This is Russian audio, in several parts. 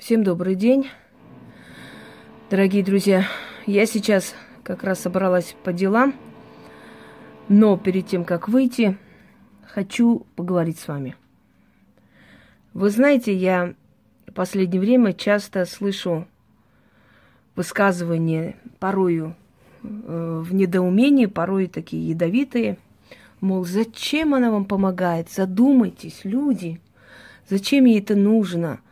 Всем добрый день, дорогие друзья. Я сейчас как раз собралась по делам, но перед тем, как выйти, хочу поговорить с вами. Вы знаете, я в последнее время часто слышу высказывания, порою э, в недоумении, порой такие ядовитые, мол, зачем она вам помогает? Задумайтесь, люди, зачем ей это нужно –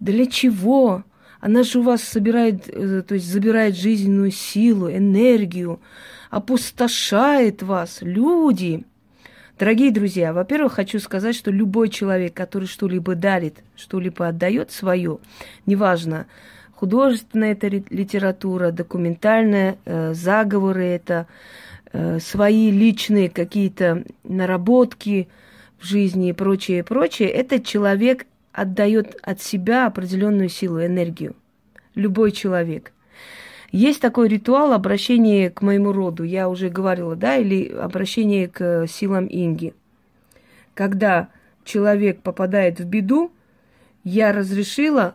для чего? Она же у вас собирает, э, то есть забирает жизненную силу, энергию, опустошает вас. Люди, Дорогие друзья, во-первых, хочу сказать, что любой человек, который что-либо дарит, что-либо отдает свое, неважно, художественная это литература, документальная, э, заговоры это, э, свои личные какие-то наработки в жизни и прочее, прочее, этот человек отдает от себя определенную силу, энергию. Любой человек. Есть такой ритуал обращения к моему роду, я уже говорила, да, или обращение к силам Инги. Когда человек попадает в беду, я разрешила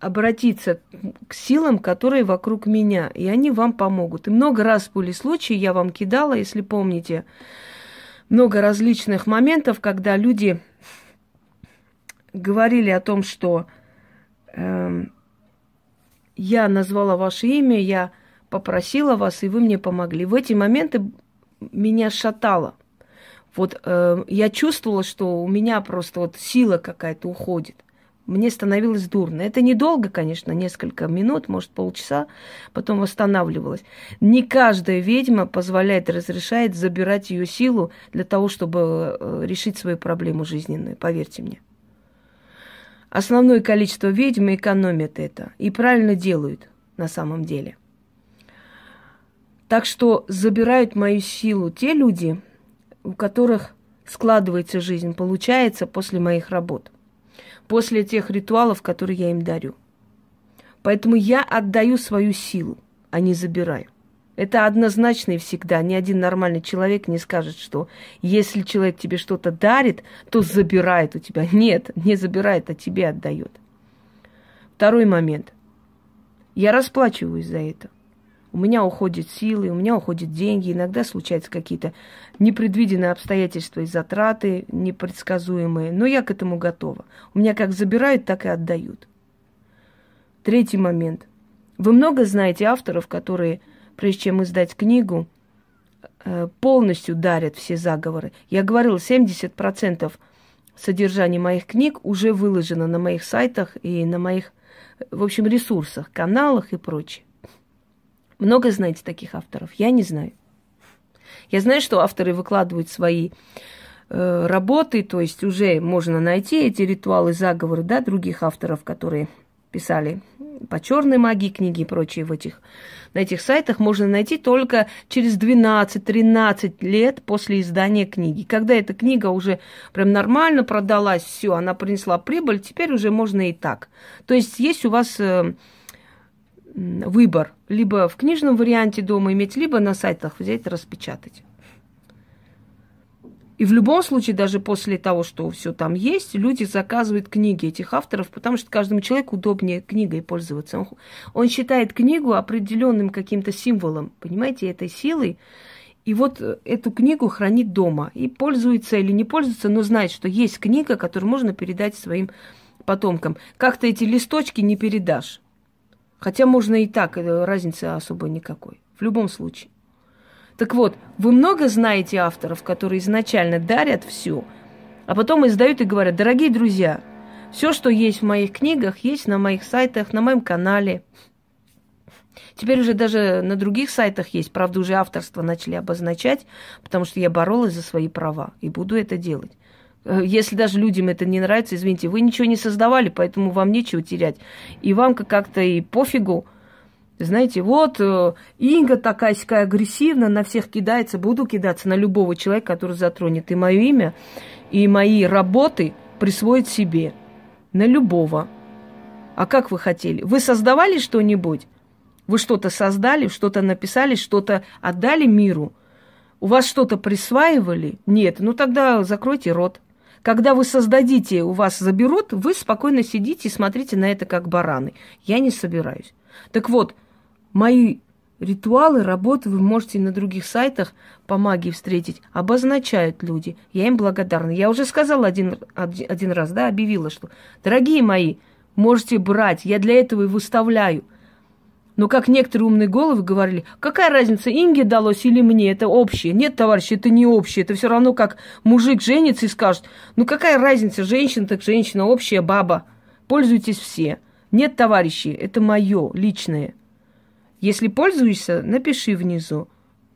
обратиться к силам, которые вокруг меня, и они вам помогут. И много раз были случаи, я вам кидала, если помните, много различных моментов, когда люди говорили о том, что э, я назвала ваше имя, я попросила вас, и вы мне помогли. В эти моменты меня шатало. Вот э, я чувствовала, что у меня просто вот сила какая-то уходит. Мне становилось дурно. Это недолго, конечно, несколько минут, может, полчаса, потом восстанавливалась. Не каждая ведьма позволяет, разрешает забирать ее силу для того, чтобы э, решить свою проблему жизненную, поверьте мне. Основное количество ведьм экономят это и правильно делают на самом деле. Так что забирают мою силу те люди, у которых складывается жизнь, получается после моих работ, после тех ритуалов, которые я им дарю. Поэтому я отдаю свою силу, а не забираю. Это однозначно и всегда. Ни один нормальный человек не скажет, что если человек тебе что-то дарит, то забирает у тебя. Нет, не забирает, а тебе отдает. Второй момент. Я расплачиваюсь за это. У меня уходят силы, у меня уходят деньги, иногда случаются какие-то непредвиденные обстоятельства и затраты непредсказуемые, но я к этому готова. У меня как забирают, так и отдают. Третий момент. Вы много знаете авторов, которые прежде чем издать книгу, э, полностью дарят все заговоры. Я говорила, 70% содержания моих книг уже выложено на моих сайтах и на моих, в общем, ресурсах, каналах и прочее. Много знаете таких авторов? Я не знаю. Я знаю, что авторы выкладывают свои э, работы, то есть уже можно найти эти ритуалы, заговоры, да, других авторов, которые писали по черной магии книги и прочие в этих, на этих сайтах можно найти только через 12-13 лет после издания книги. Когда эта книга уже прям нормально продалась, все, она принесла прибыль, теперь уже можно и так. То есть есть у вас э, выбор, либо в книжном варианте дома иметь, либо на сайтах взять, распечатать. И в любом случае, даже после того, что все там есть, люди заказывают книги этих авторов, потому что каждому человеку удобнее книгой пользоваться. Он, он считает книгу определенным каким-то символом, понимаете, этой силой. И вот э, эту книгу хранит дома. И пользуется или не пользуется, но знает, что есть книга, которую можно передать своим потомкам. Как-то эти листочки не передашь. Хотя можно и так, э, разницы особой никакой. В любом случае. Так вот, вы много знаете авторов, которые изначально дарят все, а потом издают и говорят, дорогие друзья, все, что есть в моих книгах, есть на моих сайтах, на моем канале. Теперь уже даже на других сайтах есть, правда, уже авторство начали обозначать, потому что я боролась за свои права и буду это делать. Э, если даже людям это не нравится, извините, вы ничего не создавали, поэтому вам нечего терять. И вам как-то и пофигу, знаете, вот э, Инга такая сякая агрессивная, на всех кидается, буду кидаться на любого человека, который затронет и мое имя, и мои работы присвоит себе. На любого. А как вы хотели? Вы создавали что-нибудь? Вы что-то создали, что-то написали, что-то отдали миру? У вас что-то присваивали? Нет. Ну тогда закройте рот. Когда вы создадите, у вас заберут, вы спокойно сидите и смотрите на это как бараны. Я не собираюсь. Так вот, мои ритуалы, работы вы можете на других сайтах по магии встретить. Обозначают люди. Я им благодарна. Я уже сказала один, один раз, да, объявила, что, дорогие мои, можете брать. Я для этого и выставляю. Но как некоторые умные головы говорили, какая разница, Инге далось или мне, это общее. Нет, товарищи, это не общее. Это все равно как мужик женится и скажет, ну какая разница, женщина так женщина, общая баба. Пользуйтесь все. Нет, товарищи, это мое личное. Если пользуешься, напиши внизу,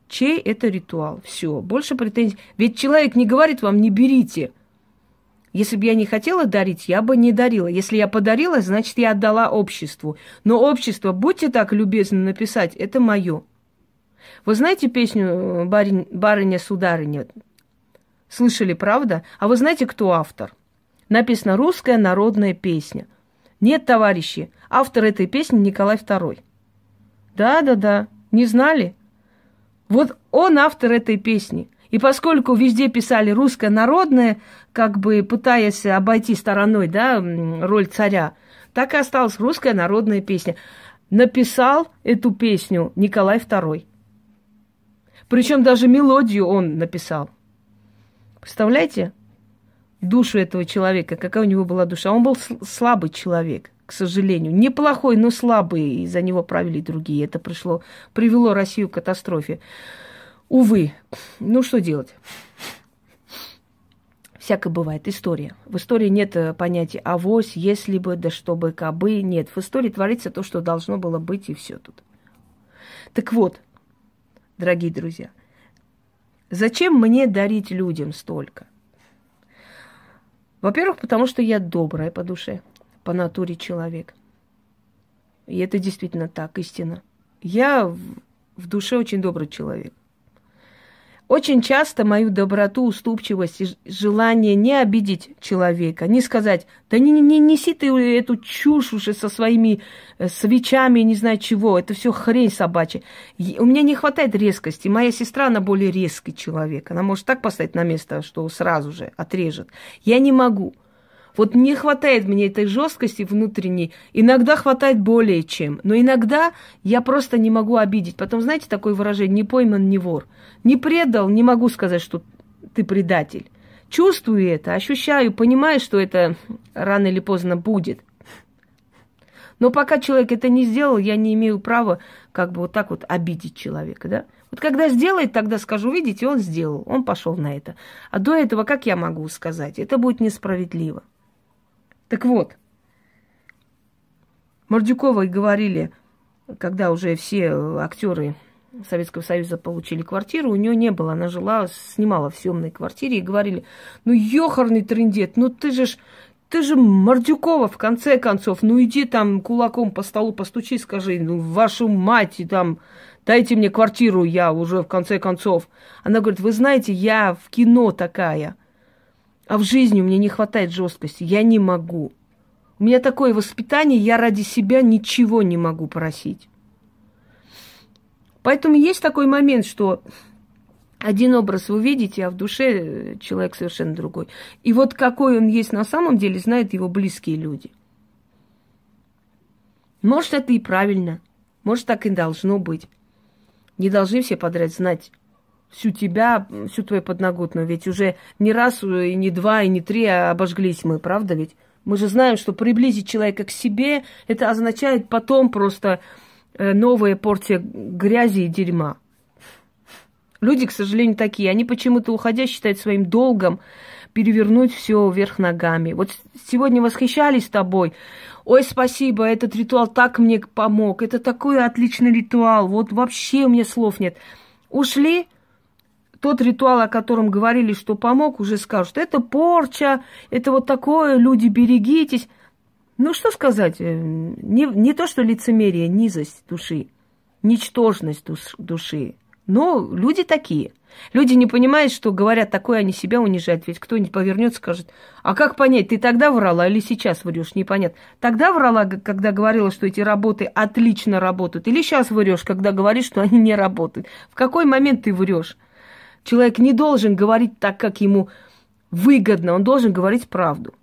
чей это ритуал. Все, больше претензий. Ведь человек не говорит вам, не берите. Если бы я не хотела дарить, я бы не дарила. Если я подарила, значит, я отдала обществу. Но общество, будьте так любезны написать, это мое. Вы знаете песню э, «Барин, «Барыня-сударыня»? Слышали, правда? А вы знаете, кто автор? Написано «Русская народная песня». Нет, товарищи, автор этой песни Николай II. Да-да-да, не знали? Вот он автор этой песни – и поскольку везде писали русское народное, как бы пытаясь обойти стороной да, роль царя, так и осталась русская народная песня. Написал эту песню Николай II. Причем даже мелодию он написал. Представляете? Душу этого человека, какая у него была душа. Он был слабый человек, к сожалению. Неплохой, но слабый, и за него правили другие. Это пришло, привело Россию к катастрофе. Увы, ну что делать? Всякое бывает. История. В истории нет э, понятия авось, если бы, да чтобы, кабы. Нет. В истории творится то, что должно было быть, и все тут. Так вот, дорогие друзья, зачем мне дарить людям столько? Во-первых, потому что я добрая по душе, по натуре человек. И это действительно так, истина. Я в душе очень добрый человек. Очень часто мою доброту, уступчивость и желание не обидеть человека, не сказать, да не, не, не неси ты эту чушь уже со своими э, свечами, не знаю чего, это все хрень собачья. У меня не хватает резкости. Моя сестра, она более резкий человек. Она может так поставить на место, что сразу же отрежет. Я не могу. Вот не хватает мне этой жесткости внутренней. Иногда хватает более чем. Но иногда я просто не могу обидеть. Потом, знаете, такое выражение «не пойман, не вор». Не предал, не могу сказать, что ты предатель. Чувствую это, ощущаю, понимаю, что это рано или поздно будет. Но пока человек это не сделал, я не имею права как бы вот так вот обидеть человека, да? Вот когда сделает, тогда скажу, видите, он сделал, он пошел на это. А до этого как я могу сказать? Это будет несправедливо. Так вот, Мордюковой говорили, когда уже все актеры Советского Союза получили квартиру, у нее не было, она жила, снимала в съемной квартире, и говорили, ну, ёхарный трендет, ну ты же ж, ты же Мордюкова, в конце концов, ну иди там кулаком по столу постучи, скажи, ну, вашу мать, и там, дайте мне квартиру, я уже в конце концов. Она говорит, вы знаете, я в кино такая, а в жизни у меня не хватает жесткости, я не могу. У меня такое воспитание, я ради себя ничего не могу просить. Поэтому есть такой момент, что один образ вы видите, а в душе человек совершенно другой. И вот какой он есть на самом деле, знают его близкие люди. Может, это и правильно. Может, так и должно быть. Не должны все подряд знать всю тебя, всю твою подноготную. Ведь уже не раз, и не два, и не три а обожглись мы, правда ведь? Мы же знаем, что приблизить человека к себе, это означает потом просто э, новая порция грязи и дерьма. Люди, к сожалению, такие. Они почему-то, уходя, считают своим долгом перевернуть все вверх ногами. Вот сегодня восхищались тобой. Ой, спасибо, этот ритуал так мне помог. Это такой отличный ритуал. Вот вообще у меня слов нет. Ушли, тот ритуал, о котором говорили, что помог, уже скажут, это порча, это вот такое, люди, берегитесь. Ну, что сказать, э, не, не то, что лицемерие, низость души, ничтожность душ, души, но люди такие. Люди не понимают, что говорят такое, они себя унижают. Ведь кто-нибудь повернется, скажет, а как понять, ты тогда врала или сейчас врешь, непонятно. Тогда врала, когда говорила, что эти работы отлично работают, или сейчас врешь, когда говоришь, что они не работают. В какой момент ты врешь? Человек не должен говорить так, как ему выгодно, он должен говорить правду.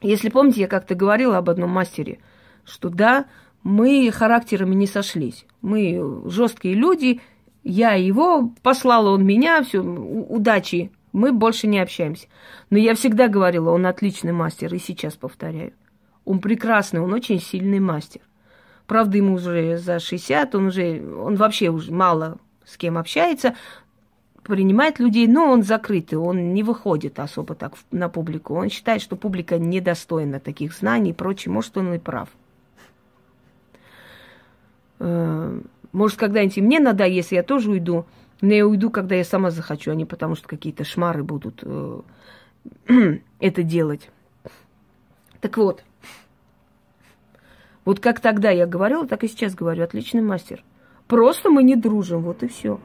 Если помните, я как-то говорила об одном мастере, что да, мы характерами не сошлись. Мы жесткие люди, я его, послала он меня, все, удачи, мы больше не общаемся. Но я всегда говорила, он отличный мастер, и сейчас повторяю. Он прекрасный, он очень сильный мастер. Правда, ему уже за 60, он уже, он вообще уже мало с кем общается, принимает людей, но он закрытый, он не выходит особо так на публику. Он считает, что публика недостойна таких знаний и прочее. Может, он и прав. Э, может, когда-нибудь мне надоест, я тоже уйду. Но я уйду, когда я сама захочу, а не потому, что какие-то шмары будут э, это делать. Так вот, вот как тогда я говорила, так и сейчас говорю. Отличный мастер. Просто мы не дружим, вот и все.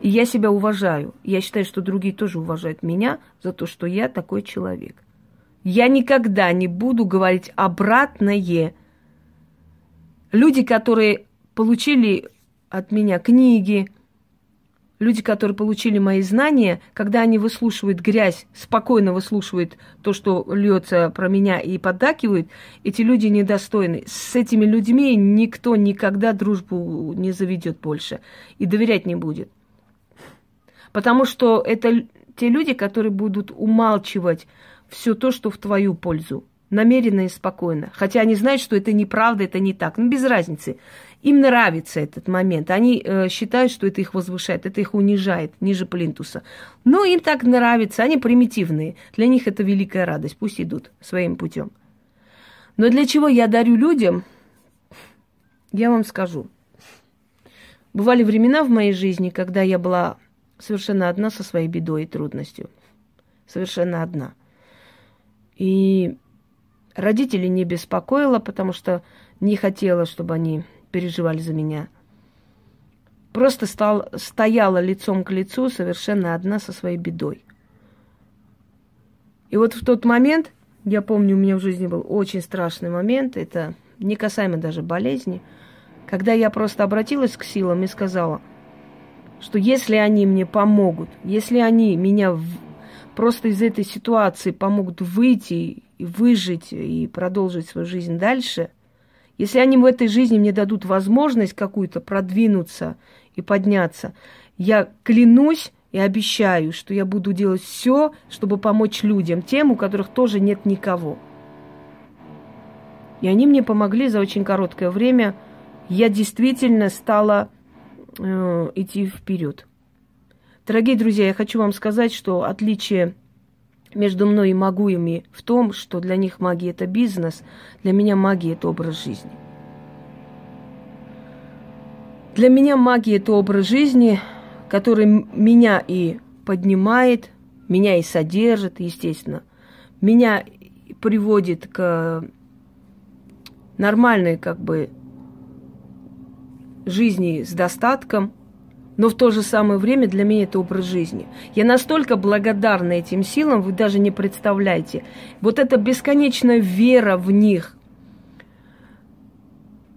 И я себя уважаю. Я считаю, что другие тоже уважают меня за то, что я такой человек. Я никогда не буду говорить обратное. Люди, которые получили от меня книги, люди, которые получили мои знания, когда они выслушивают грязь, спокойно выслушивают то, что льется про меня и поддакивают, эти люди недостойны. С этими людьми никто никогда дружбу не заведет больше и доверять не будет. Потому что это те люди, которые будут умалчивать все то, что в твою пользу намеренно и спокойно. Хотя они знают, что это неправда, это не так. Ну, без разницы. Им нравится этот момент. Они э, считают, что это их возвышает, это их унижает ниже плинтуса. Но им так нравится, они примитивные. Для них это великая радость. Пусть идут своим путем. Но для чего я дарю людям, я вам скажу. Бывали времена в моей жизни, когда я была совершенно одна со своей бедой и трудностью. Совершенно одна. И Родителей не беспокоила, потому что не хотела, чтобы они переживали за меня. Просто стал, стояла лицом к лицу совершенно одна со своей бедой. И вот в тот момент, я помню, у меня в жизни был очень страшный момент, это не касаемо даже болезни, когда я просто обратилась к силам и сказала, что если они мне помогут, если они меня в... просто из этой ситуации помогут выйти и выжить, и продолжить свою жизнь дальше, если они в этой жизни мне дадут возможность какую-то продвинуться и подняться, я клянусь и обещаю, что я буду делать все, чтобы помочь людям, тем, у которых тоже нет никого. И они мне помогли за очень короткое время. Я действительно стала э, идти вперед. Дорогие друзья, я хочу вам сказать, что отличие между мной и магуями в том, что для них магия – это бизнес, для меня магия – это образ жизни. Для меня магия – это образ жизни, который меня и поднимает, меня и содержит, естественно, меня приводит к нормальной как бы жизни с достатком – но в то же самое время для меня это образ жизни. Я настолько благодарна этим силам, вы даже не представляете. Вот эта бесконечная вера в них,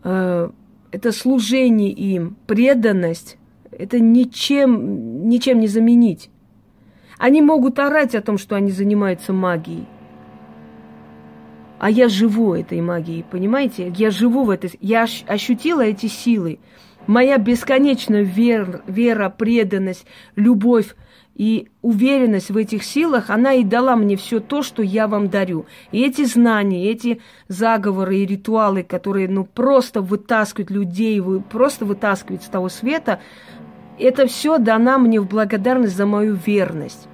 э, это служение им, преданность, это ничем, ничем не заменить. Они могут орать о том, что они занимаются магией. А я живу этой магией, понимаете? Я живу в этой... Я ощутила эти силы. Моя бесконечная вера, вера, преданность, любовь и уверенность в этих силах, она и дала мне все то, что я вам дарю. И эти знания, эти заговоры и ритуалы, которые ну, просто вытаскивают людей, просто вытаскивают с того света, это все дано мне в благодарность за мою верность.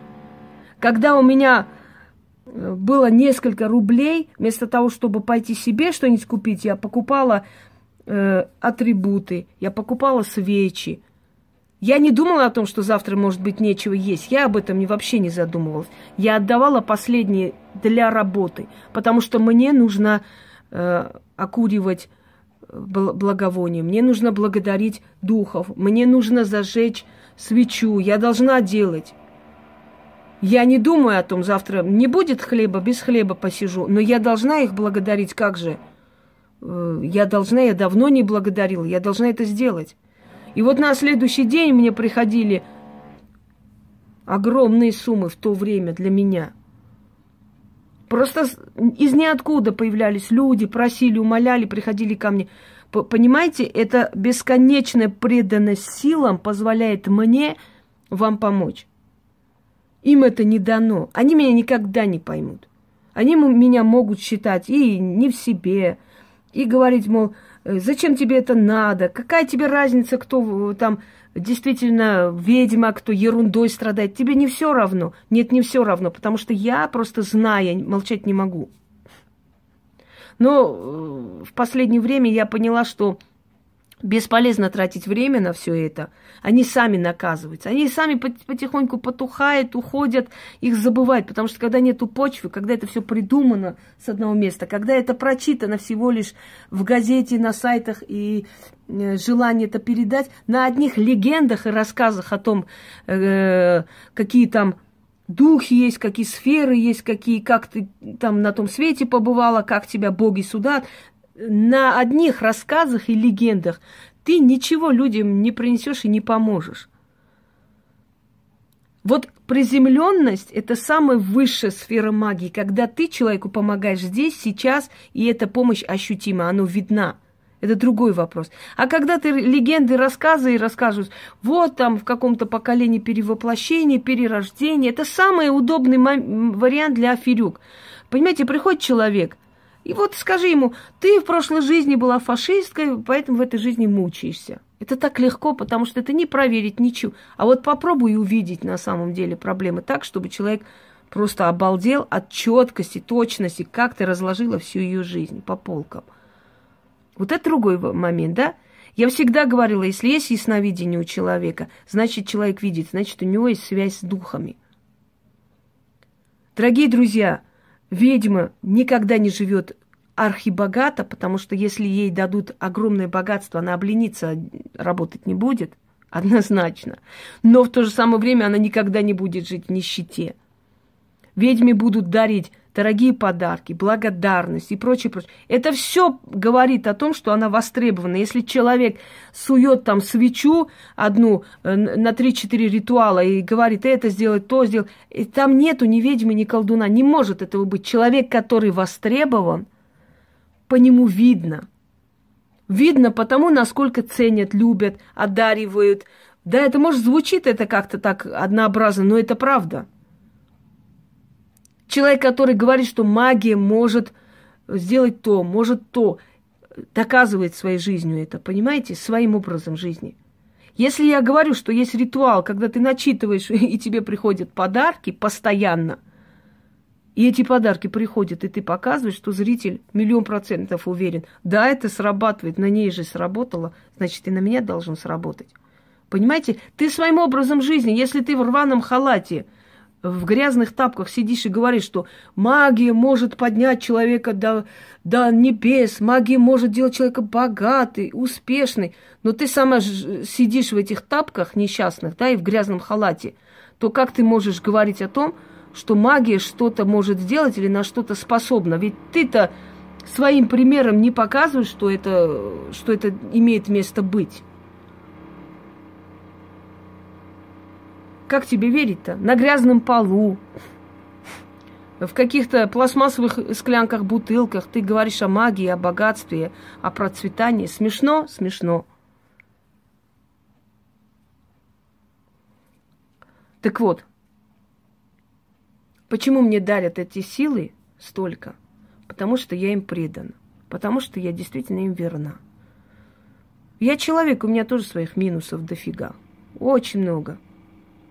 Когда у меня э, было несколько рублей, вместо того, чтобы пойти себе что-нибудь купить, я покупала э, атрибуты, я покупала свечи. Я не думала о том, что завтра может быть нечего есть. Я об этом вообще не задумывалась. Я отдавала последние для работы, потому что мне нужно э, окуривать э, благовоние, мне нужно благодарить духов, мне нужно зажечь свечу, я должна делать. Я не думаю о том, завтра не будет хлеба, без хлеба посижу, но я должна их благодарить, как же – я должна, я давно не благодарила, я должна это сделать. И вот на следующий день мне приходили огромные суммы в то время для меня. Просто из ниоткуда появлялись люди, просили, умоляли, приходили ко мне. Понимаете, это бесконечная преданность силам позволяет мне вам помочь. Им это не дано. Они меня никогда не поймут. Они меня могут считать и не в себе, и говорить, мол, «Э, зачем тебе это надо, какая тебе разница, кто там действительно ведьма, кто ерундой страдает. Тебе не все равно. Нет, не все равно, потому что я просто знаю, молчать не могу. Но э, в последнее время я поняла, что Бесполезно тратить время на все это. Они сами наказываются. Они сами потихоньку потухают, уходят, их забывают. Потому что когда нету почвы, когда это все придумано с одного места, когда это прочитано всего лишь в газете, на сайтах и э, желание это передать, на одних легендах и рассказах о том, э, какие там духи есть, какие сферы есть, какие, как ты там на том свете побывала, как тебя боги судат на одних рассказах и легендах ты ничего людям не принесешь и не поможешь. Вот приземленность – это самая высшая сфера магии, когда ты человеку помогаешь здесь, сейчас, и эта помощь ощутима, она видна. Это другой вопрос. А когда ты легенды, рассказы и рассказываешь, вот там в каком-то поколении перевоплощения, перерождения, это самый удобный вариант для аферюк. Понимаете, приходит человек, и вот скажи ему, ты в прошлой жизни была фашисткой, поэтому в этой жизни мучаешься. Это так легко, потому что это не проверить ничего. А вот попробуй увидеть на самом деле проблемы так, чтобы человек просто обалдел от четкости, точности, как ты разложила всю ее жизнь по полкам. Вот это другой момент, да? Я всегда говорила, если есть ясновидение у человека, значит, человек видит, значит, у него есть связь с духами. Дорогие друзья, ведьма никогда не живет архибогато, потому что если ей дадут огромное богатство, она облениться работать не будет, однозначно. Но в то же самое время она никогда не будет жить в нищете. Ведьме будут дарить дорогие подарки, благодарность и прочее, прочее. Это все говорит о том, что она востребована. Если человек сует там свечу одну э, на 3-4 ритуала и говорит, это сделать, то сделать, и там нету ни ведьмы, ни колдуна. Не может этого быть. Человек, который востребован, по нему видно. Видно потому, насколько ценят, любят, одаривают. Да, это может звучит это как-то так однообразно, но это правда. Человек, который говорит, что магия может сделать то, может то, доказывает своей жизнью это, понимаете, своим образом жизни. Если я говорю, что есть ритуал, когда ты начитываешь, и тебе приходят подарки постоянно, и эти подарки приходят, и ты показываешь, что зритель миллион процентов уверен, да, это срабатывает, на ней же сработало, значит, и на меня должен сработать. Понимаете, ты своим образом жизни, если ты в рваном халате – в грязных тапках сидишь и говоришь, что магия может поднять человека до, до небес, магия может делать человека богатый, успешный, но ты сама сидишь в этих тапках несчастных, да, и в грязном халате, то как ты можешь говорить о том, что магия что-то может сделать или на что-то способна? Ведь ты-то своим примером не показываешь, что это, что это имеет место быть. Как тебе верить-то? На грязном полу, в каких-то пластмассовых склянках, бутылках ты говоришь о магии, о богатстве, о процветании. Смешно? Смешно. Так вот, почему мне дарят эти силы столько? Потому что я им предана. Потому что я действительно им верна. Я человек, у меня тоже своих минусов дофига. Очень много.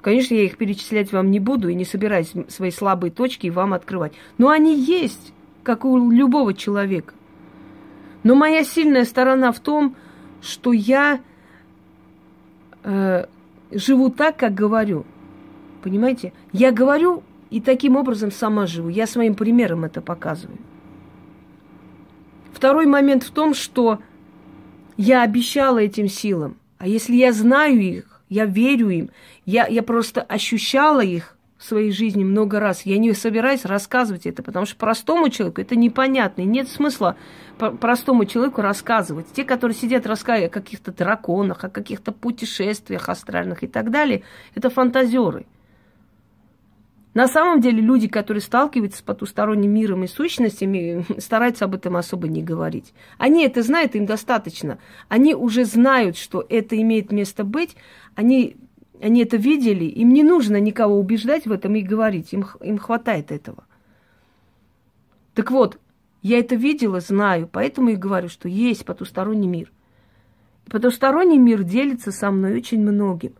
Конечно, я их перечислять вам не буду и не собираюсь свои слабые точки вам открывать. Но они есть, как у любого человека. Но моя сильная сторона в том, что я э, живу так, как говорю. Понимаете? Я говорю и таким образом сама живу. Я своим примером это показываю. Второй момент в том, что я обещала этим силам. А если я знаю их, я верю им. Я, я просто ощущала их в своей жизни много раз. Я не собираюсь рассказывать это, потому что простому человеку это непонятно. И нет смысла простому человеку рассказывать. Те, которые сидят, рассказывают о каких-то драконах, о каких-то путешествиях астральных и так далее, это фантазеры. На самом деле люди, которые сталкиваются с потусторонним миром и сущностями, стараются об этом особо не говорить. Они это знают, им достаточно. Они уже знают, что это имеет место быть. Они, они это видели. Им не нужно никого убеждать в этом и говорить. Им, им хватает этого. Так вот, я это видела, знаю, поэтому и говорю, что есть потусторонний мир. Потусторонний мир делится со мной очень многим.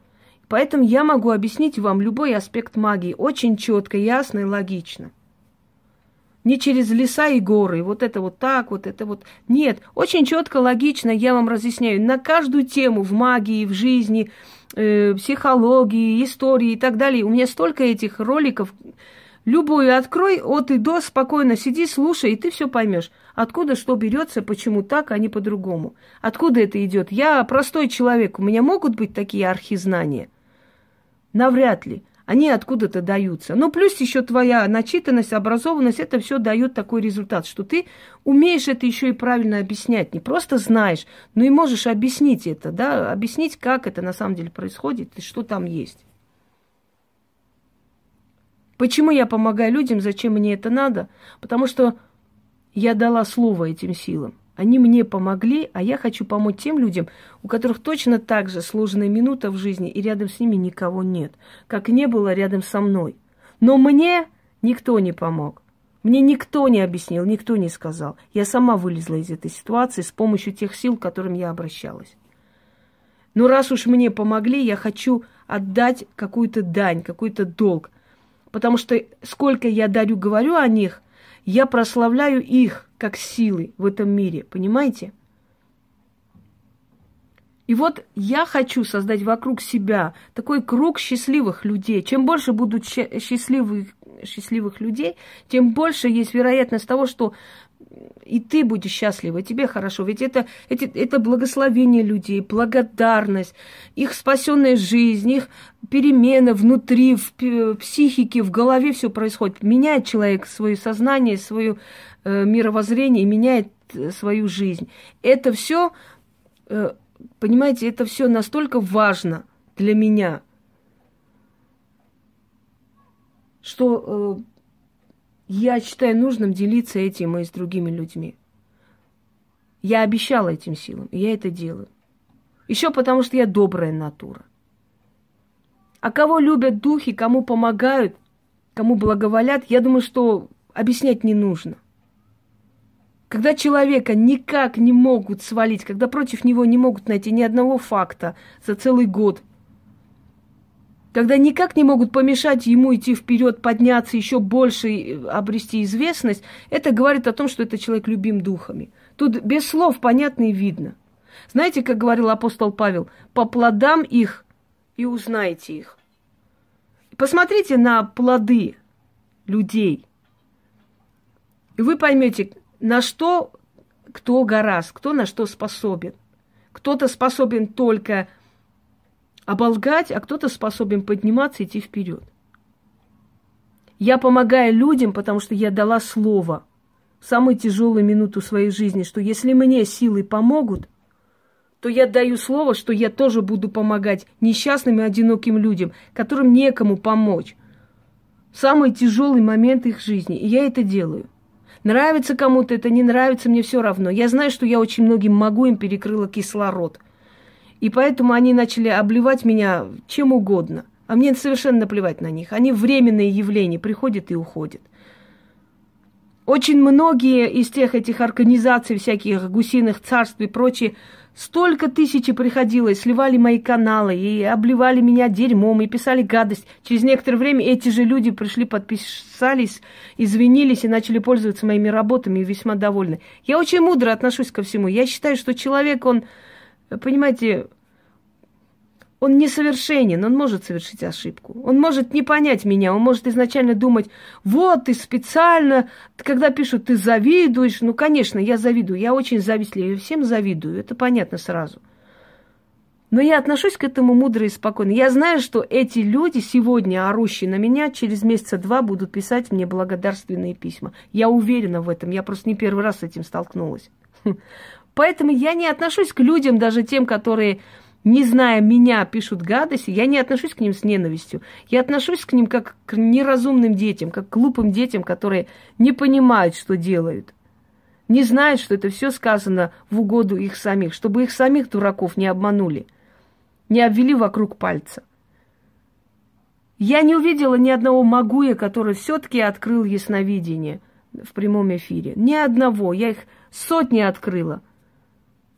Поэтому я могу объяснить вам любой аспект магии очень четко, ясно и логично. Не через леса и горы, вот это вот так, вот это вот. Нет, очень четко, логично я вам разъясняю на каждую тему в магии, в жизни, э, психологии, истории и так далее. У меня столько этих роликов. Любую открой от и до, спокойно сиди, слушай, и ты все поймешь. Откуда что берется, почему так, а не по-другому. Откуда это идет? Я простой человек, у меня могут быть такие архизнания – Навряд ли. Они откуда-то даются. Но плюс еще твоя начитанность, образованность, это все дает такой результат, что ты умеешь это еще и правильно объяснять. Не просто знаешь, но и можешь объяснить это, да, объяснить, как это на самом деле происходит и что там есть. Почему я помогаю людям, зачем мне это надо? Потому что я дала слово этим силам. Они мне помогли, а я хочу помочь тем людям, у которых точно так же сложная минута в жизни, и рядом с ними никого нет, как не было рядом со мной. Но мне никто не помог. Мне никто не объяснил, никто не сказал. Я сама вылезла из этой ситуации с помощью тех сил, к которым я обращалась. Но раз уж мне помогли, я хочу отдать какую-то дань, какой-то долг. Потому что сколько я дарю, говорю о них, я прославляю их как силы в этом мире, понимаете? И вот я хочу создать вокруг себя такой круг счастливых людей. Чем больше будут счастливых, счастливых людей, тем больше есть вероятность того, что и ты будешь счастлива, и тебе хорошо. Ведь это, это, это благословение людей, благодарность, их спасенная жизнь, их перемена внутри, в психике, в голове все происходит. Меняет человек свое сознание, свое э, мировоззрение, меняет э, свою жизнь. Это все, э, понимаете, это все настолько важно для меня, что э, я считаю нужным делиться этим и с другими людьми. Я обещала этим силам, и я это делаю. Еще потому, что я добрая натура. А кого любят духи, кому помогают, кому благоволят, я думаю, что объяснять не нужно. Когда человека никак не могут свалить, когда против него не могут найти ни одного факта за целый год, когда никак не могут помешать ему идти вперед, подняться, еще больше обрести известность, это говорит о том, что этот человек любим духами. Тут без слов понятно и видно. Знаете, как говорил апостол Павел, по плодам их и узнаете их. Посмотрите на плоды людей, и вы поймете, на что кто гораст, кто на что способен. Кто-то способен только оболгать, а кто-то способен подниматься и идти вперед. Я помогаю людям, потому что я дала слово в самую тяжелую минуту своей жизни, что если мне силы помогут, то я даю слово, что я тоже буду помогать несчастным и одиноким людям, которым некому помочь. В самый тяжелый момент их жизни. И я это делаю. Нравится кому-то это, не нравится, мне все равно. Я знаю, что я очень многим могу, им перекрыла кислород – и поэтому они начали обливать меня чем угодно. А мне совершенно наплевать на них. Они временные явления, приходят и уходят. Очень многие из тех этих организаций, всяких гусиных царств и прочее, столько тысячи приходило, сливали мои каналы, и обливали меня дерьмом, и писали гадость. Через некоторое время эти же люди пришли, подписались, извинились и начали пользоваться моими работами и весьма довольны. Я очень мудро отношусь ко всему. Я считаю, что человек, он понимаете, он несовершенен, он может совершить ошибку. Он может не понять меня, он может изначально думать, вот ты специально, когда пишут, ты завидуешь. Ну, конечно, я завидую, я очень завистлив, всем завидую, это понятно сразу. Но я отношусь к этому мудро и спокойно. Я знаю, что эти люди сегодня, орущие на меня, через месяца два будут писать мне благодарственные письма. Я уверена в этом, я просто не первый раз с этим столкнулась. Поэтому я не отношусь к людям, даже тем, которые не зная меня, пишут гадости, я не отношусь к ним с ненавистью. Я отношусь к ним как к неразумным детям, как к глупым детям, которые не понимают, что делают. Не знают, что это все сказано в угоду их самих, чтобы их самих дураков не обманули, не обвели вокруг пальца. Я не увидела ни одного Магуя, который все-таки открыл ясновидение в прямом эфире. Ни одного. Я их сотни открыла –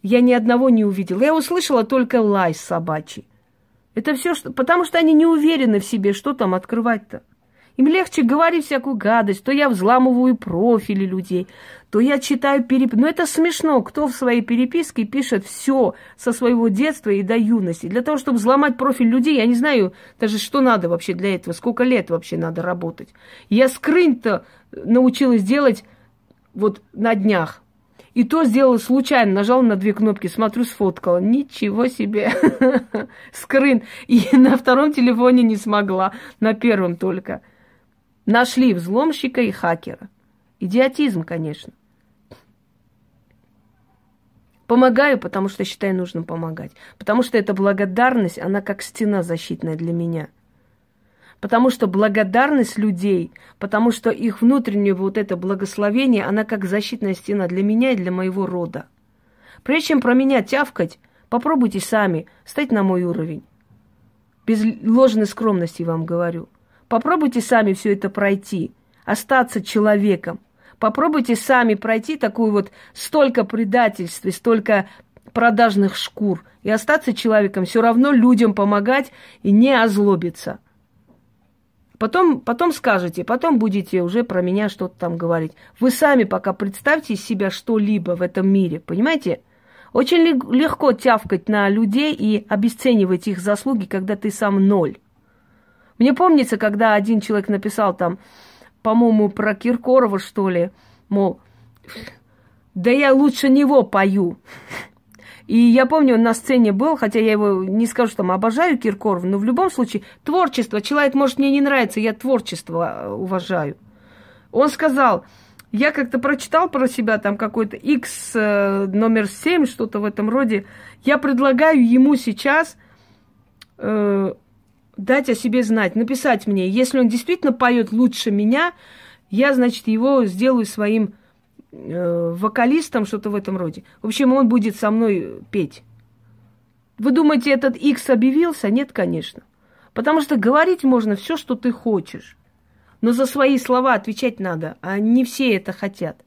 я ни одного не увидела. Я услышала только лай собачий. Это все, что... потому что они не уверены в себе, что там открывать-то. Им легче говорить всякую гадость. То я взламываю профили людей, то я читаю переписку. Но это смешно. Кто в своей переписке пишет все со своего детства и до юности. Для того, чтобы взломать профиль людей, я не знаю даже, что надо вообще для этого. Сколько лет вообще надо работать. Я скрин-то научилась делать вот на днях. И то сделала случайно, нажала на две кнопки, смотрю, сфоткала. Ничего себе. Скрин. И на втором телефоне не смогла, на первом только. Нашли взломщика и хакера. Идиотизм, конечно. Помогаю, потому что считаю нужным помогать. Потому что эта благодарность, она как стена защитная для меня – Потому что благодарность людей, потому что их внутреннее вот это благословение, она как защитная стена для меня и для моего рода. Прежде чем про меня тявкать, попробуйте сами стать на мой уровень. Без ложной скромности вам говорю. Попробуйте сами все это пройти, остаться человеком. Попробуйте сами пройти такую вот столько предательств и столько продажных шкур и остаться человеком, все равно людям помогать и не озлобиться – Потом, потом скажете, потом будете уже про меня что-то там говорить. Вы сами пока представьте себя что-либо в этом мире, понимаете? Очень легко тявкать на людей и обесценивать их заслуги, когда ты сам ноль. Мне помнится, когда один человек написал там, по-моему, про Киркорова, что ли, мол, да я лучше него пою. И я помню, он на сцене был, хотя я его не скажу, что там обожаю Киркорова, но в любом случае творчество. Человек, может, мне не нравится, я творчество э, уважаю. Он сказал, я как-то прочитал про себя там какой-то X э, номер 7, что-то в этом роде. Я предлагаю ему сейчас э, дать о себе знать, написать мне. Если он действительно поет лучше меня, я, значит, его сделаю своим вокалистом, что-то в этом роде. В общем, он будет со мной петь. Вы думаете, этот X объявился? Нет, конечно. Потому что говорить можно все, что ты хочешь. Но за свои слова отвечать надо, а не все это хотят.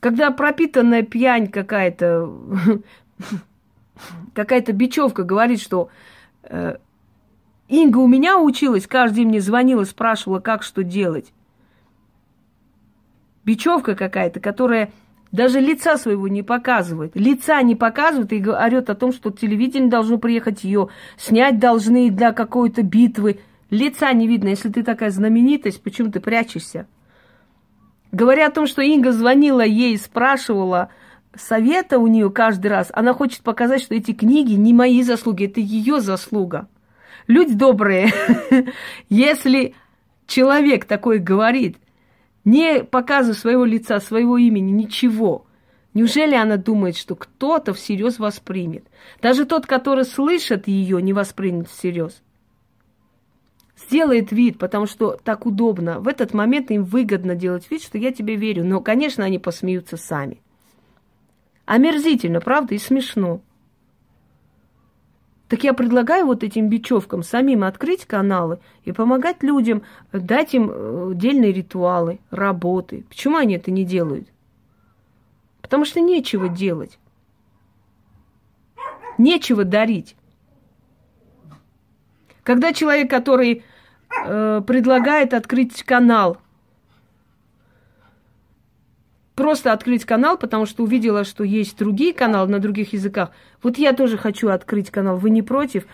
Когда пропитанная пьянь какая-то, какая-то бечевка говорит, что э, Инга у меня училась, каждый день мне звонила, спрашивала, как что делать бечевка какая-то, которая даже лица своего не показывает. Лица не показывает и орет о том, что телевидение должно приехать ее, снять должны для какой-то битвы. Лица не видно. Если ты такая знаменитость, почему ты прячешься? Говоря о том, что Инга звонила ей, спрашивала совета у нее каждый раз, она хочет показать, что эти книги не мои заслуги, это ее заслуга. Люди добрые, если человек такой говорит – не показывая своего лица, своего имени, ничего. Неужели она думает, что кто-то всерьез воспримет? Даже тот, который слышит ее, не воспримет всерьез. Сделает вид, потому что так удобно. В этот момент им выгодно делать вид, что я тебе верю. Но, конечно, они посмеются сами. Омерзительно, правда, и смешно. Так я предлагаю вот этим бечевкам самим открыть каналы и помогать людям, дать им э, отдельные ритуалы, работы. Почему они это не делают? Потому что нечего делать. Нечего дарить. Когда человек, который э, предлагает открыть канал – просто открыть канал, потому что увидела, что есть другие каналы на других языках. Вот я тоже хочу открыть канал. Вы не против?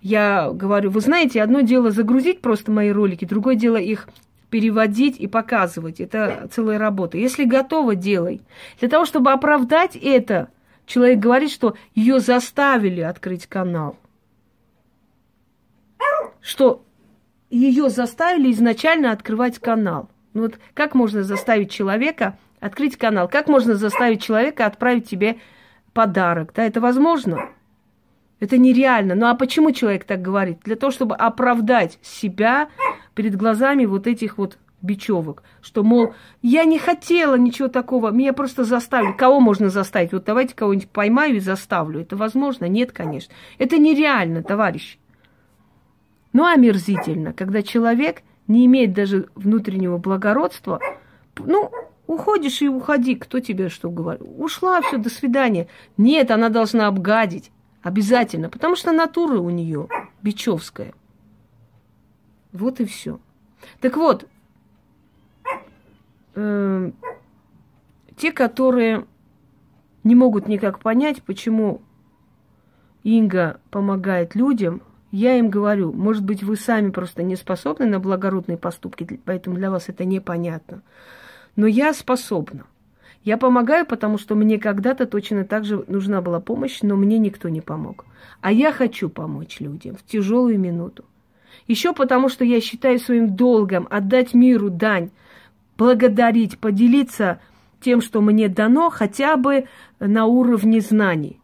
Я говорю, вы знаете, одно дело загрузить просто мои ролики, другое дело их переводить и показывать. Это целая работа. Если готово, делай. Для того, чтобы оправдать это, человек говорит, что ее заставили открыть канал. Что ее заставили изначально открывать канал. Ну вот как можно заставить человека открыть канал. Как можно заставить человека отправить тебе подарок, да, это возможно? Это нереально. Ну а почему человек так говорит? Для того, чтобы оправдать себя перед глазами вот этих вот бечевок, что, мол, я не хотела ничего такого, меня просто заставили. Кого можно заставить? Вот давайте кого-нибудь поймаю и заставлю. Это возможно? Нет, конечно. Это нереально, товарищи. Ну, омерзительно, когда человек не имеет даже внутреннего благородства, ну, уходишь и уходи, кто тебе что говорит. Ушла, все, до свидания. Нет, она должна обгадить. Обязательно, потому что натура у нее бичевская. Вот и все. Так вот, э, те, которые не могут никак понять, почему Инга помогает людям, я им говорю, может быть, вы сами просто не способны на благородные поступки, поэтому для вас это непонятно. Но я способна. Я помогаю, потому что мне когда-то точно так же нужна была помощь, но мне никто не помог. А я хочу помочь людям в тяжелую минуту. Еще потому, что я считаю своим долгом отдать миру дань, благодарить, поделиться тем, что мне дано, хотя бы на уровне знаний.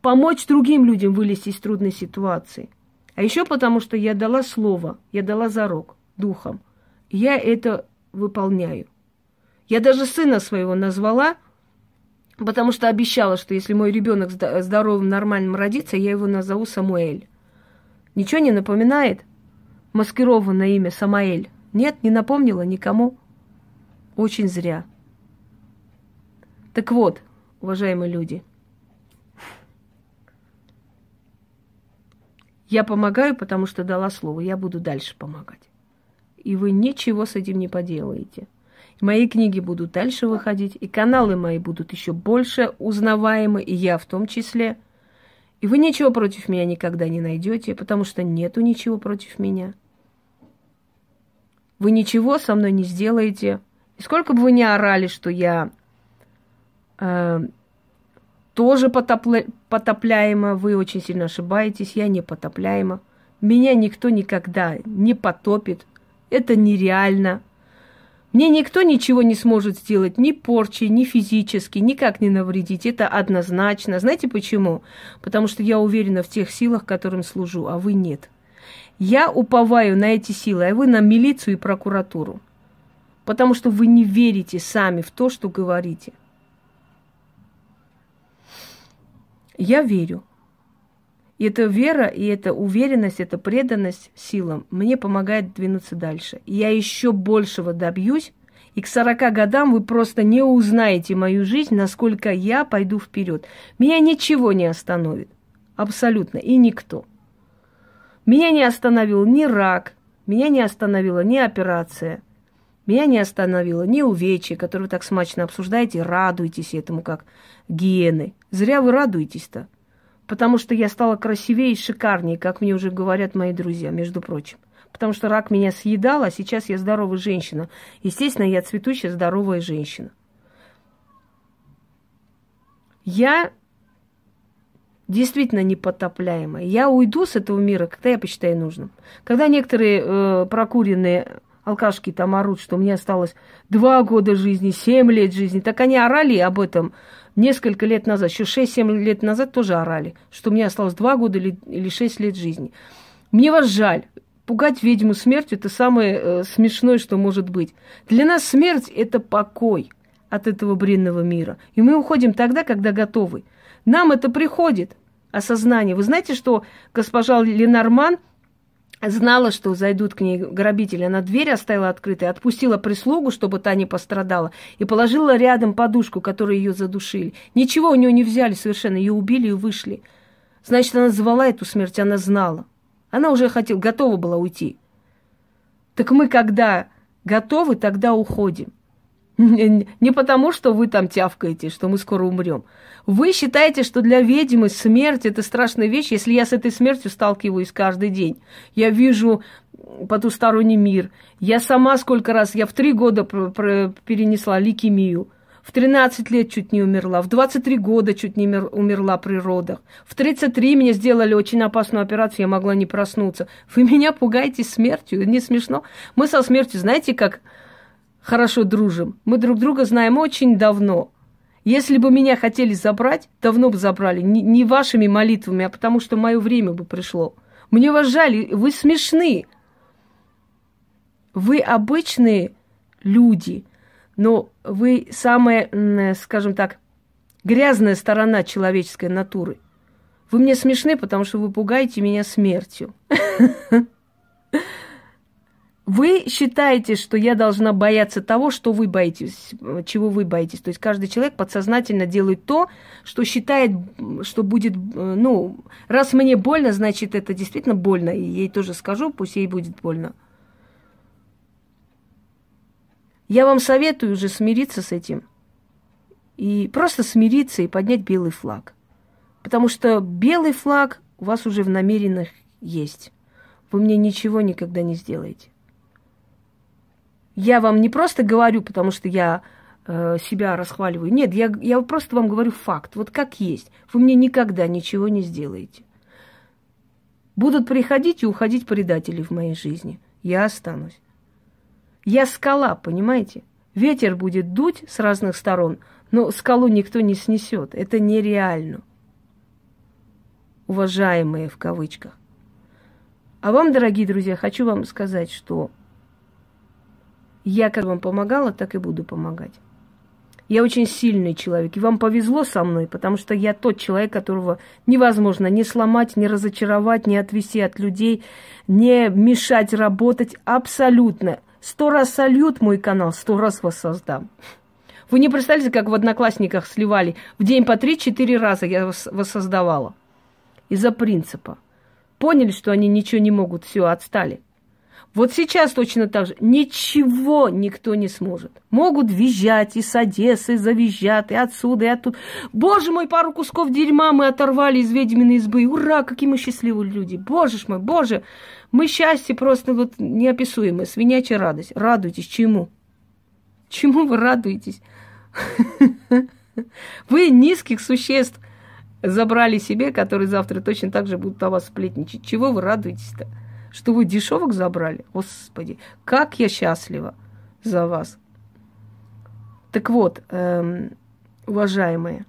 Помочь другим людям вылезти из трудной ситуации. А еще потому, что я дала слово, я дала зарок духом. Я это выполняю. Я даже сына своего назвала, потому что обещала, что если мой ребенок здоровым, нормальным родится, я его назову Самуэль. Ничего не напоминает? Маскированное имя Самаэль. Нет, не напомнила никому. Очень зря. Так вот, уважаемые люди, я помогаю, потому что дала слово, я буду дальше помогать. И вы ничего с этим не поделаете. Мои книги будут дальше выходить, и каналы мои будут еще больше узнаваемы, и я в том числе. И вы ничего против меня никогда не найдете, потому что нету ничего против меня. Вы ничего со мной не сделаете. И сколько бы вы ни орали, что я э, тоже потопля... потопляема, вы очень сильно ошибаетесь, я не потопляема. Меня никто никогда не потопит. Это нереально. Мне никто ничего не сможет сделать, ни порчи, ни физически, никак не навредить. Это однозначно. Знаете почему? Потому что я уверена в тех силах, которым служу, а вы нет. Я уповаю на эти силы, а вы на милицию и прокуратуру. Потому что вы не верите сами в то, что говорите. Я верю. И эта вера, и эта уверенность, эта преданность силам мне помогает двинуться дальше. Я еще большего добьюсь, и к 40 годам вы просто не узнаете мою жизнь, насколько я пойду вперед. Меня ничего не остановит. Абсолютно. И никто. Меня не остановил ни рак, меня не остановила ни операция, меня не остановила ни увечье, которое вы так смачно обсуждаете, радуетесь этому как гены. Зря вы радуетесь-то потому что я стала красивее и шикарнее, как мне уже говорят мои друзья, между прочим. Потому что рак меня съедал, а сейчас я здоровая женщина. Естественно, я цветущая здоровая женщина. Я действительно непотопляемая. Я уйду с этого мира, когда я посчитаю нужным. Когда некоторые э, прокуренные алкашки там орут, что мне осталось два года жизни, семь лет жизни, так они орали об этом несколько лет назад, еще 6-7 лет назад тоже орали, что мне осталось 2 года или, или 6 лет жизни. Мне вас жаль. Пугать ведьму смертью – это самое э, смешное, что может быть. Для нас смерть – это покой от этого бренного мира. И мы уходим тогда, когда готовы. Нам это приходит, осознание. Вы знаете, что госпожа Ленорман – знала, что зайдут к ней грабители. Она дверь оставила открытой, отпустила прислугу, чтобы та не пострадала, и положила рядом подушку, которой ее задушили. Ничего у нее не взяли совершенно, ее убили и вышли. Значит, она звала эту смерть, она знала. Она уже хотела, готова была уйти. Так мы, когда готовы, тогда уходим. Не потому, что вы там тявкаете, что мы скоро умрем. Вы считаете, что для ведьмы смерть это страшная вещь, если я с этой смертью сталкиваюсь каждый день. Я вижу потусторонний мир. Я сама сколько раз, я в три года перенесла лейкемию. В 13 лет чуть не умерла, в 23 года чуть не умерла при родах. В 33 мне сделали очень опасную операцию, я могла не проснуться. Вы меня пугаете смертью, не смешно? Мы со смертью, знаете, как хорошо дружим. Мы друг друга знаем очень давно. Если бы меня хотели забрать, давно бы забрали. Не, не вашими молитвами, а потому что мое время бы пришло. Мне вас жаль, вы смешны. Вы обычные люди, но вы самая, скажем так, грязная сторона человеческой натуры. Вы мне смешны, потому что вы пугаете меня смертью. Вы считаете, что я должна бояться того, что вы боитесь, чего вы боитесь. То есть каждый человек подсознательно делает то, что считает, что будет, ну, раз мне больно, значит, это действительно больно. И ей тоже скажу, пусть ей будет больно. Я вам советую уже смириться с этим. И просто смириться и поднять белый флаг. Потому что белый флаг у вас уже в намеренных есть. Вы мне ничего никогда не сделаете. Я вам не просто говорю, потому что я э, себя расхваливаю. Нет, я, я просто вам говорю факт, вот как есть. Вы мне никогда ничего не сделаете. Будут приходить и уходить предатели в моей жизни. Я останусь. Я скала, понимаете? Ветер будет дуть с разных сторон, но скалу никто не снесет. Это нереально. Уважаемые в кавычках. А вам, дорогие друзья, хочу вам сказать, что я как вам помогала, так и буду помогать. Я очень сильный человек, и вам повезло со мной, потому что я тот человек, которого невозможно не сломать, не разочаровать, не отвести от людей, не мешать работать абсолютно. Сто раз сольют мой канал, сто раз вас создам. Вы не представляете, как в Одноклассниках сливали. В день по три-четыре раза я воссоздавала. Из-за принципа. Поняли, что они ничего не могут, все, отстали. Вот сейчас точно так же. Ничего никто не сможет. Могут визжать и с Одессы завизжат, и отсюда, и оттуда. Боже мой, пару кусков дерьма мы оторвали из ведьминой избы. Ура, какие мы счастливые люди. Боже ж мой, боже. Мы счастье просто вот неописуемое, свинячья радость. Радуйтесь чему? Чему вы радуетесь? Вы низких существ забрали себе, которые завтра точно так же будут о вас сплетничать. Чего вы радуетесь-то? Что вы дешевок забрали. Господи, как я счастлива за вас. Так вот, эм, уважаемые,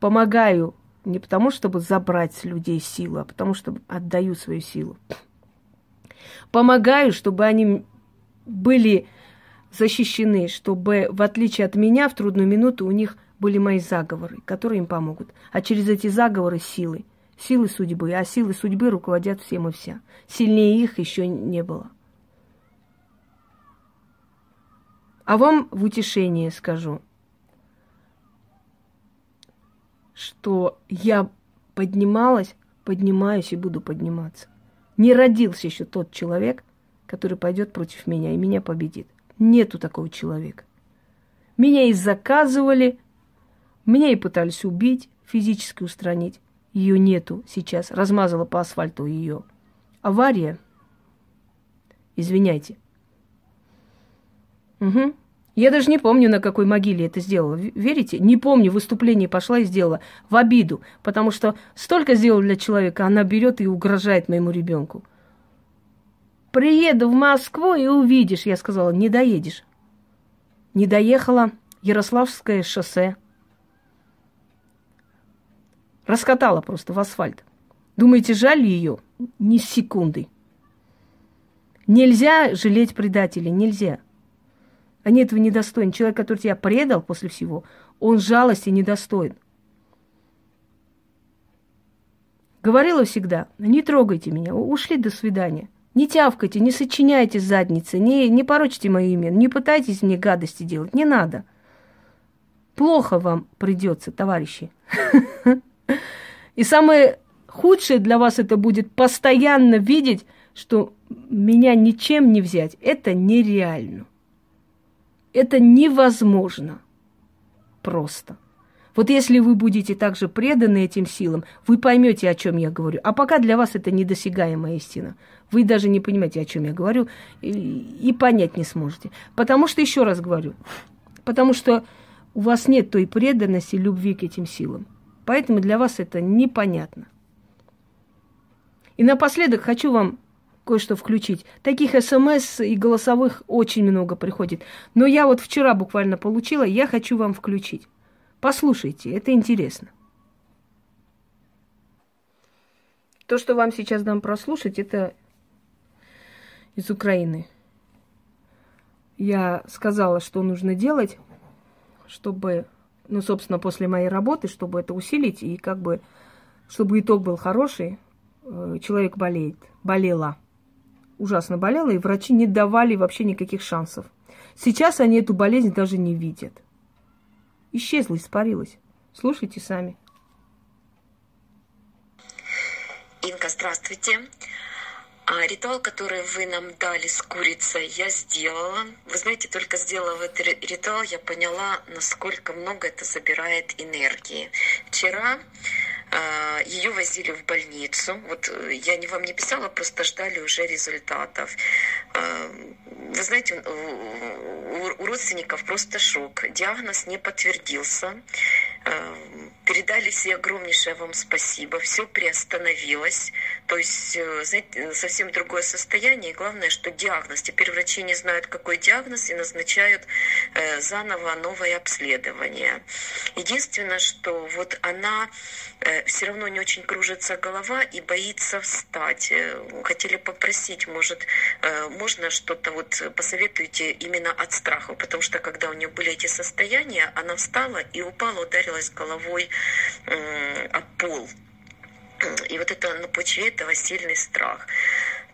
помогаю не потому, чтобы забрать с людей силу, а потому, что отдаю свою силу. Помогаю, чтобы они были защищены, чтобы, в отличие от меня, в трудную минуту у них были мои заговоры, которые им помогут. А через эти заговоры силы – силы судьбы, а силы судьбы руководят всем и вся. Сильнее их еще не было. А вам в утешение скажу, что я поднималась, поднимаюсь и буду подниматься. Не родился еще тот человек, который пойдет против меня и меня победит. Нету такого человека. Меня и заказывали, меня и пытались убить, физически устранить. Ее нету сейчас. Размазала по асфальту ее. Авария. Извиняйте. Угу. Я даже не помню, на какой могиле это сделала. Верите? Не помню, выступление пошла и сделала в обиду, потому что столько сделала для человека, она берет и угрожает моему ребенку. Приеду в Москву и увидишь, я сказала, не доедешь. Не доехала Ярославское шоссе, Раскатала просто в асфальт. Думаете, жаль ее? Ни секунды. Нельзя жалеть предателей, нельзя. Они этого недостойны. Человек, который тебя предал после всего, он жалости недостоин. Говорила всегда, не трогайте меня, ушли до свидания. Не тявкайте, не сочиняйте задницы, не, не порочьте мое имя, не пытайтесь мне гадости делать, не надо. Плохо вам придется, товарищи. И самое худшее для вас это будет постоянно видеть, что меня ничем не взять. Это нереально. Это невозможно. Просто. Вот если вы будете также преданы этим силам, вы поймете, о чем я говорю. А пока для вас это недосягаемая истина. Вы даже не понимаете, о чем я говорю, и, и понять не сможете. Потому что, еще раз говорю, потому что у вас нет той преданности, любви к этим силам. Поэтому для вас это непонятно. И напоследок хочу вам кое-что включить. Таких смс и голосовых очень много приходит. Но я вот вчера буквально получила, я хочу вам включить. Послушайте, это интересно. То, что вам сейчас дам прослушать, это из Украины. Я сказала, что нужно делать, чтобы, ну, собственно, после моей работы, чтобы это усилить и как бы, чтобы итог был хороший. Э, человек болеет, болела, ужасно болела, и врачи не давали вообще никаких шансов. Сейчас они эту болезнь даже не видят. Исчезла, испарилась. Слушайте сами. Инка, здравствуйте. А ритуал, который вы нам дали с курицей, я сделала. Вы знаете, только сделав этот ритуал, я поняла, насколько много это забирает энергии. Вчера э, ее возили в больницу. Вот э, я не вам не писала, просто ждали уже результатов. Э, вы знаете, у, у родственников просто шок. Диагноз не подтвердился. Эм, передали все огромнейшее вам спасибо. Все приостановилось. То есть, э, знаете, совсем другое состояние. И главное, что диагноз. Теперь врачи не знают, какой диагноз, и назначают э, заново новое обследование. Единственное, что вот она э, все равно не очень кружится голова и боится встать. Хотели попросить, может, можно что-то вот посоветуйте именно от страха, потому что когда у нее были эти состояния, она встала и упала, ударила ударилась головой о пол. И вот это на почве этого сильный страх.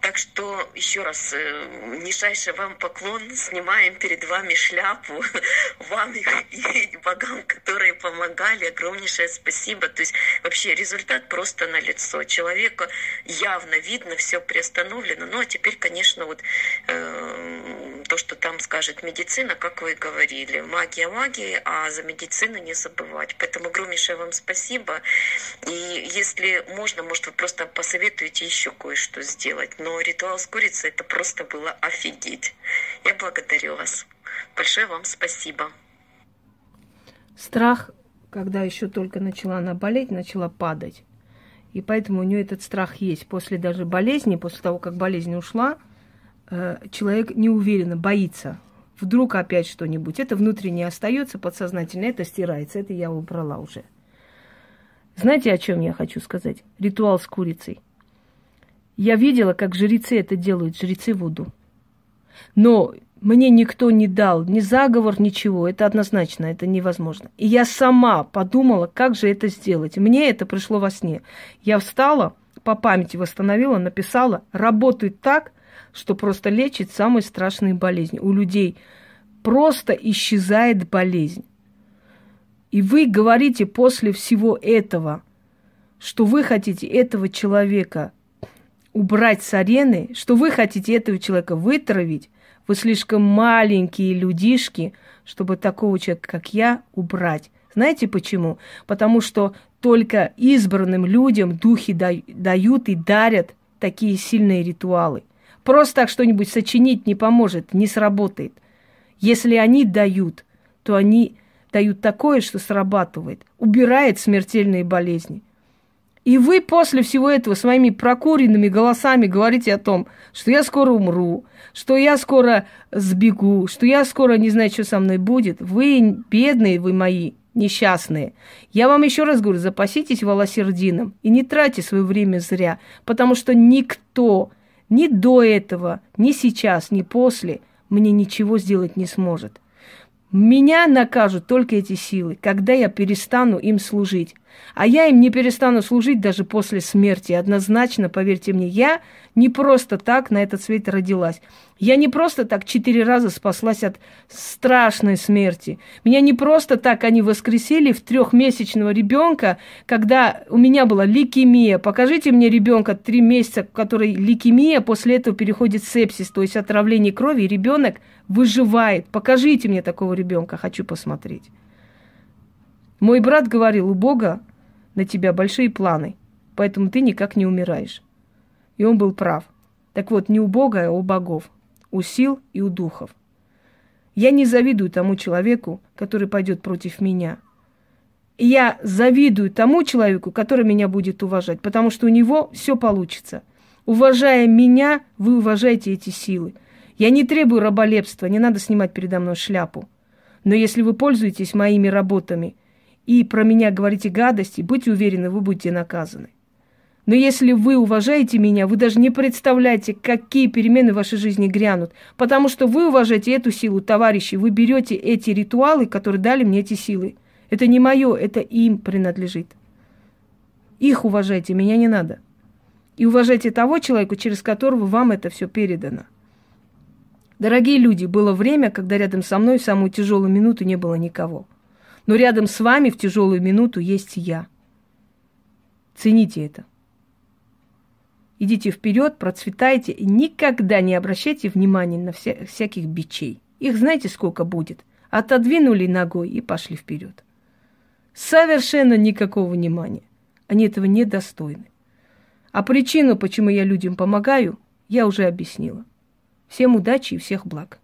Так что еще раз э, нижайший вам поклон, снимаем перед вами шляпу, вам и богам, которые помогали, огромнейшее спасибо. То есть вообще результат просто на лицо. Человека явно видно, все приостановлено. Ну а теперь, конечно, вот э, то, что там скажет медицина, как вы говорили, магия магии, а за медицину не забывать. Поэтому огромнейшее вам спасибо. И если можно, может, вы просто посоветуете еще кое-что сделать. Но ритуал с курицей это просто было офигеть. Я благодарю вас. Большое вам спасибо. Страх, когда еще только начала она болеть, начала падать. И поэтому у нее этот страх есть. После даже болезни, после того, как болезнь ушла, человек неуверенно боится. Вдруг опять что-нибудь. Это внутренне остается, подсознательно это стирается. Это я убрала уже. Знаете, о чем я хочу сказать? Ритуал с курицей – я видела, как жрецы это делают, жрецы Вуду. Но мне никто не дал ни заговор, ничего. Это однозначно, это невозможно. И я сама подумала, как же это сделать. Мне это пришло во сне. Я встала, по памяти восстановила, написала, работает так, что просто лечит самые страшные болезни. У людей просто исчезает болезнь. И вы говорите после всего этого, что вы хотите этого человека убрать с арены, что вы хотите этого человека вытравить, вы слишком маленькие людишки, чтобы такого человека, как я, убрать. Знаете почему? Потому что только избранным людям духи дают и дарят такие сильные ритуалы. Просто так что-нибудь сочинить не поможет, не сработает. Если они дают, то они дают такое, что срабатывает, убирает смертельные болезни – и вы после всего этого своими прокуренными голосами говорите о том, что я скоро умру, что я скоро сбегу, что я скоро не знаю, что со мной будет. Вы бедные, вы мои, несчастные. Я вам еще раз говорю, запаситесь волосердином и не тратьте свое время зря, потому что никто ни до этого, ни сейчас, ни после мне ничего сделать не сможет. Меня накажут только эти силы, когда я перестану им служить. А я им не перестану служить даже после смерти. Однозначно, поверьте мне, я не просто так на этот свет родилась. Я не просто так четыре раза спаслась от страшной смерти. Меня не просто так они воскресили в трехмесячного ребенка, когда у меня была лейкемия. Покажите мне ребенка три месяца, который лейкемия, после этого переходит в сепсис, то есть отравление крови, и ребенок выживает. Покажите мне такого ребенка, хочу посмотреть. Мой брат говорил, у Бога на тебя большие планы, поэтому ты никак не умираешь. И он был прав. Так вот, не у Бога, а у богов, у сил и у духов. Я не завидую тому человеку, который пойдет против меня. Я завидую тому человеку, который меня будет уважать, потому что у него все получится. Уважая меня, вы уважаете эти силы. Я не требую раболепства, не надо снимать передо мной шляпу. Но если вы пользуетесь моими работами – и про меня говорите гадости, будьте уверены, вы будете наказаны. Но если вы уважаете меня, вы даже не представляете, какие перемены в вашей жизни грянут. Потому что вы уважаете эту силу, товарищи. Вы берете эти ритуалы, которые дали мне эти силы. Это не мое, это им принадлежит. Их уважайте, меня не надо. И уважайте того человека, через которого вам это все передано. Дорогие люди, было время, когда рядом со мной в самую тяжелую минуту не было никого. Но рядом с вами в тяжелую минуту есть я. Цените это. Идите вперед, процветайте никогда не обращайте внимания на вся, всяких бичей. Их знаете сколько будет? Отодвинули ногой и пошли вперед. Совершенно никакого внимания. Они этого недостойны. А причину, почему я людям помогаю, я уже объяснила. Всем удачи и всех благ.